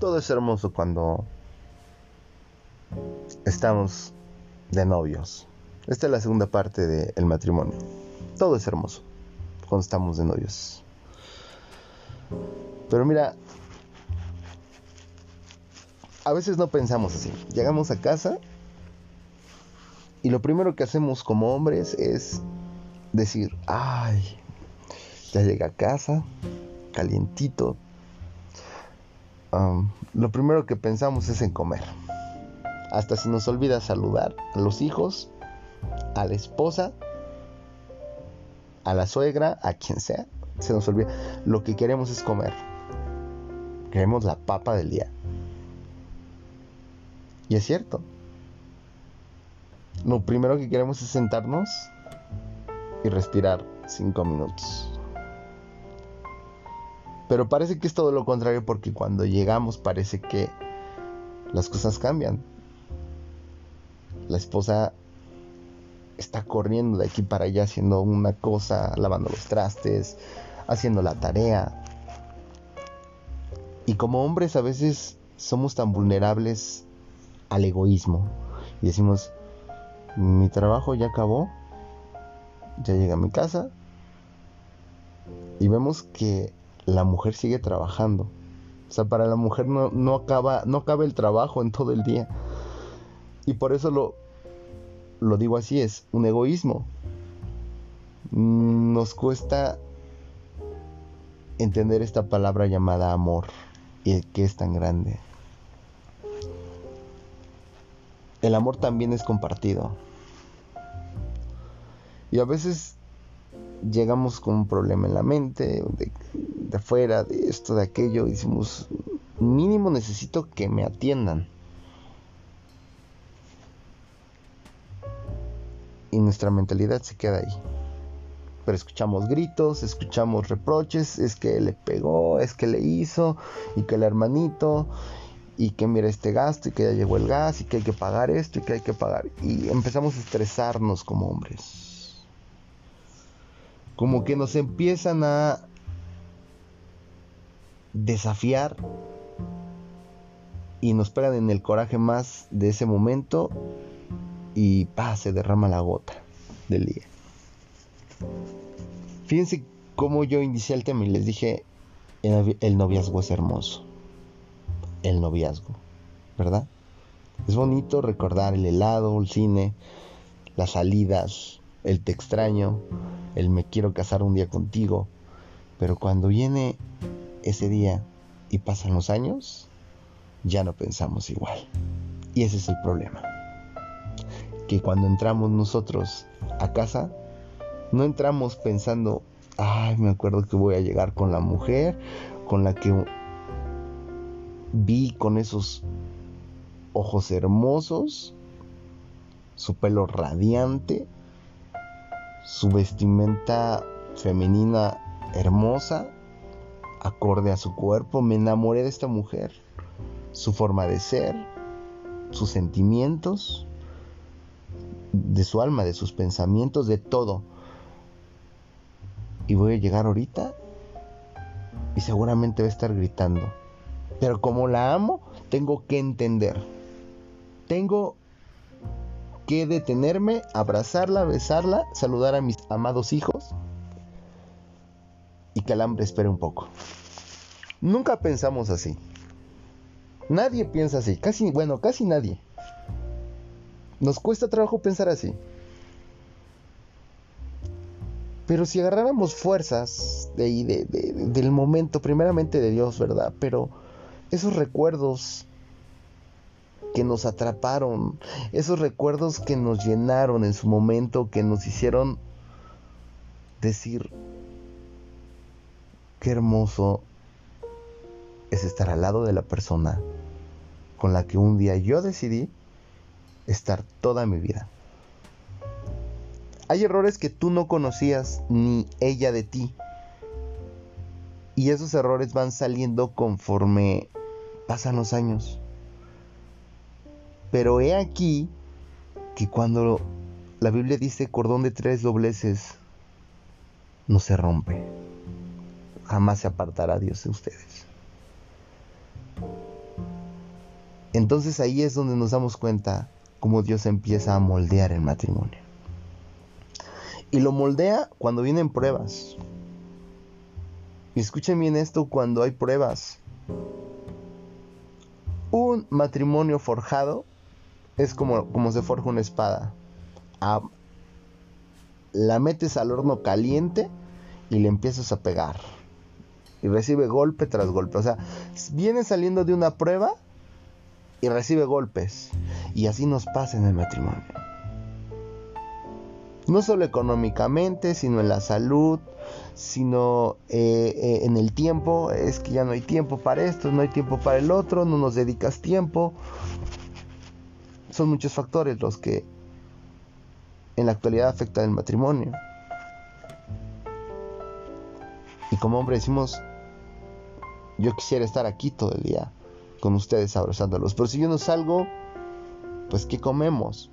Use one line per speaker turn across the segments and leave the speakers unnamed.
todo es hermoso cuando estamos de novios. Esta es la segunda parte del matrimonio. Todo es hermoso cuando estamos de novios. Pero mira, a veces no pensamos así. Llegamos a casa y lo primero que hacemos como hombres es decir, ay, ya llegué a casa, calientito. Lo primero que pensamos es en comer. Hasta si nos olvida saludar a los hijos, a la esposa, a la suegra, a quien sea. Se nos olvida. Lo que queremos es comer. Queremos la papa del día. Y es cierto. Lo primero que queremos es sentarnos y respirar cinco minutos. Pero parece que es todo lo contrario porque cuando llegamos parece que las cosas cambian. La esposa está corriendo de aquí para allá haciendo una cosa, lavando los trastes, haciendo la tarea. Y como hombres a veces somos tan vulnerables al egoísmo y decimos, mi trabajo ya acabó, ya llegué a mi casa y vemos que la mujer sigue trabajando. O sea, para la mujer no, no, acaba, no acaba el trabajo en todo el día. Y por eso lo, lo digo así, es un egoísmo. Nos cuesta entender esta palabra llamada amor y que es tan grande. El amor también es compartido. Y a veces llegamos con un problema en la mente, de, de afuera, de esto, de aquello, y decimos, mínimo necesito que me atiendan. Y nuestra mentalidad se queda ahí. Pero escuchamos gritos, escuchamos reproches, es que le pegó, es que le hizo, y que el hermanito, y que mira este gasto, y que ya llegó el gas, y que hay que pagar esto, y que hay que pagar. Y empezamos a estresarnos como hombres como que nos empiezan a desafiar y nos pegan en el coraje más de ese momento y se derrama la gota del día. Fíjense cómo yo inicié el tema y les dije, el noviazgo es hermoso. El noviazgo, ¿verdad? Es bonito recordar el helado, el cine, las salidas, el te extraño, el me quiero casar un día contigo, pero cuando viene ese día y pasan los años, ya no pensamos igual. Y ese es el problema. Que cuando entramos nosotros a casa, no entramos pensando, ay, me acuerdo que voy a llegar con la mujer con la que vi con esos ojos hermosos, su pelo radiante, su vestimenta femenina hermosa, acorde a su cuerpo. Me enamoré de esta mujer, su forma de ser, sus sentimientos, de su alma, de sus pensamientos, de todo. Y voy a llegar ahorita y seguramente va a estar gritando. Pero como la amo, tengo que entender. Tengo que detenerme, abrazarla, besarla, saludar a mis amados hijos y que el hambre espere un poco. Nunca pensamos así. Nadie piensa así, casi, bueno, casi nadie. Nos cuesta trabajo pensar así. Pero si agarráramos fuerzas de, del momento, primeramente de Dios, ¿verdad? Pero esos recuerdos que nos atraparon, esos recuerdos que nos llenaron en su momento, que nos hicieron decir, qué hermoso es estar al lado de la persona con la que un día yo decidí estar toda mi vida. Hay errores que tú no conocías ni ella de ti. Y esos errores van saliendo conforme pasan los años. Pero he aquí que cuando la Biblia dice cordón de tres dobleces, no se rompe. Jamás se apartará Dios de ustedes. Entonces ahí es donde nos damos cuenta cómo Dios empieza a moldear el matrimonio. Y lo moldea cuando vienen pruebas. Y escuchen bien esto cuando hay pruebas. Un matrimonio forjado es como, como se forja una espada. la metes al horno caliente y le empiezas a pegar. Y recibe golpe tras golpe. O sea, viene saliendo de una prueba y recibe golpes. Y así nos pasa en el matrimonio. No solo económicamente, sino en la salud, sino eh, eh, en el tiempo. Es que ya no hay tiempo para esto, no hay tiempo para el otro, no nos dedicas tiempo. Son muchos factores los que en la actualidad afectan el matrimonio. Y como hombre decimos, yo quisiera estar aquí todo el día con ustedes abrazándolos. Pero si yo no salgo, pues ¿qué comemos?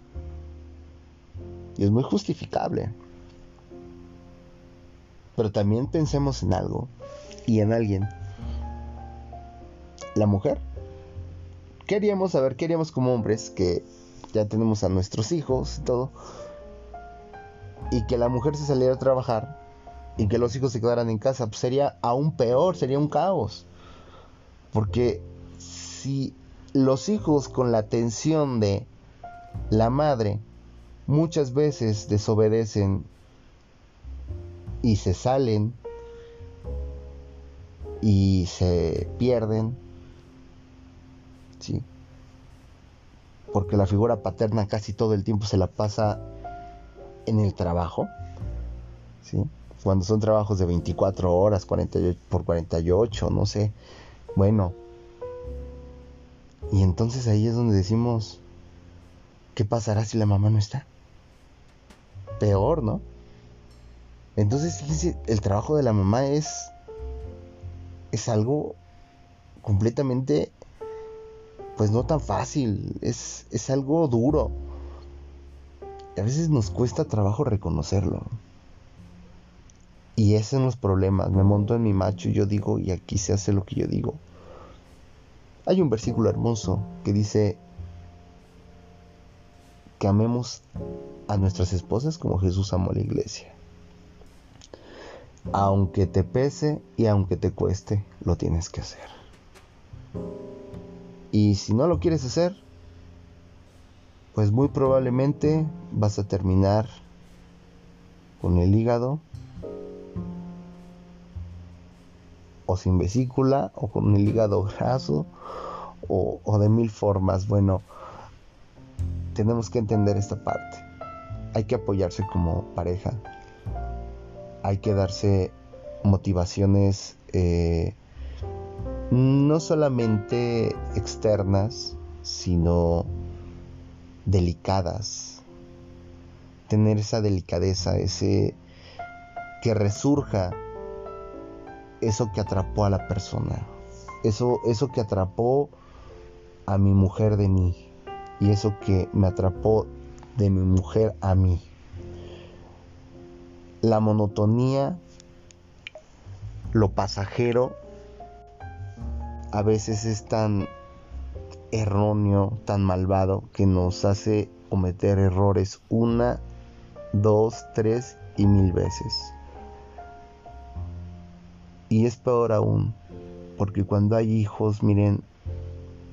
Y es muy justificable. Pero también pensemos en algo y en alguien. La mujer. Queríamos saber, queríamos como hombres que ya tenemos a nuestros hijos y todo. Y que la mujer se saliera a trabajar y que los hijos se quedaran en casa. Pues sería aún peor, sería un caos. Porque si los hijos con la atención de la madre muchas veces desobedecen y se salen y se pierden, ¿sí? Porque la figura paterna casi todo el tiempo se la pasa en el trabajo, ¿sí? Cuando son trabajos de 24 horas, 48 por 48, no sé. Bueno, y entonces ahí es donde decimos, ¿qué pasará si la mamá no está? Peor, ¿no? Entonces, el trabajo de la mamá es, es algo completamente, pues no tan fácil, es, es algo duro. a veces nos cuesta trabajo reconocerlo. Y esos son los problemas. Me monto en mi macho y yo digo, y aquí se hace lo que yo digo. Hay un versículo hermoso que dice que amemos a nuestras esposas como Jesús amó a la iglesia. Aunque te pese y aunque te cueste, lo tienes que hacer. Y si no lo quieres hacer, pues muy probablemente vas a terminar con el hígado o sin vesícula o con el hígado graso o, de mil formas. Bueno, tenemos que entender esta parte. Hay que apoyarse como pareja. Hay que darse motivaciones eh, no solamente externas, sino delicadas. Tener esa delicadeza, ese que resurja eso que atrapó a la persona. Eso, eso que atrapó a mi mujer de mí y eso que me atrapó de mi mujer a mí. La monotonía, lo pasajero, a veces es tan erróneo, tan malvado, que nos hace cometer errores una, dos, tres y mil veces. Y es peor aún, porque cuando hay hijos, miren,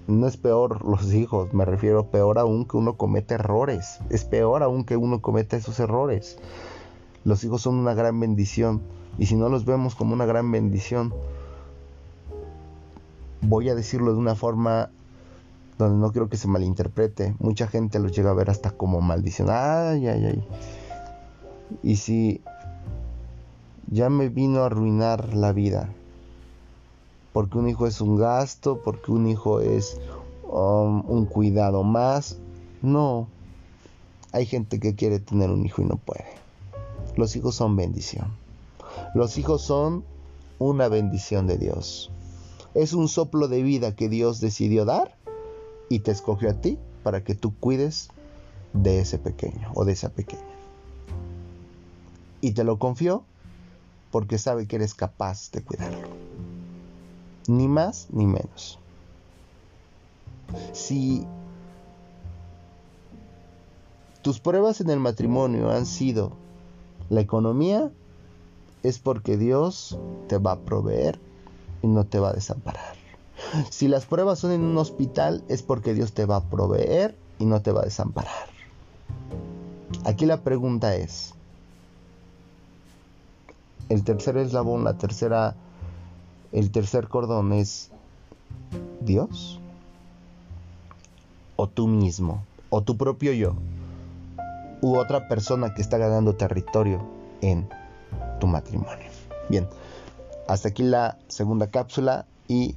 no es peor los hijos, me refiero peor aún que uno cometa errores. Es peor aún que uno cometa esos errores. Los hijos son una gran bendición y si no los vemos como una gran bendición, voy a decirlo de una forma donde no quiero que se malinterprete. Mucha gente los llega a ver hasta como maldición. Ay, ay, ay. Y si ya me vino a arruinar la vida porque un hijo es un gasto, porque un hijo es um, un cuidado más. No, hay gente que quiere tener un hijo y no puede. Los hijos son bendición. Los hijos son una bendición de Dios. Es un soplo de vida que Dios decidió dar y te escogió a ti para que tú cuides de ese pequeño o de esa pequeña. Y te lo confió porque sabe que eres capaz de cuidarlo ni más ni menos. Si tus pruebas en el matrimonio han sido la economía, es porque Dios te va a proveer y no te va a desamparar. Si las pruebas son en un hospital, es porque Dios te va a proveer y no te va a desamparar. Aquí la pregunta es, el tercer eslabón, la tercera, el tercer cordón es Dios o tú mismo o tu propio yo u otra persona que está ganando territorio en tu matrimonio. Bien, hasta aquí la segunda cápsula y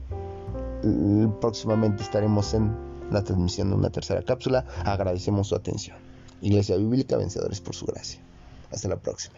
próximamente estaremos en la transmisión de una tercera cápsula. Agradecemos su atención. Iglesia Bíblica, vencedores por su gracia. Hasta la próxima.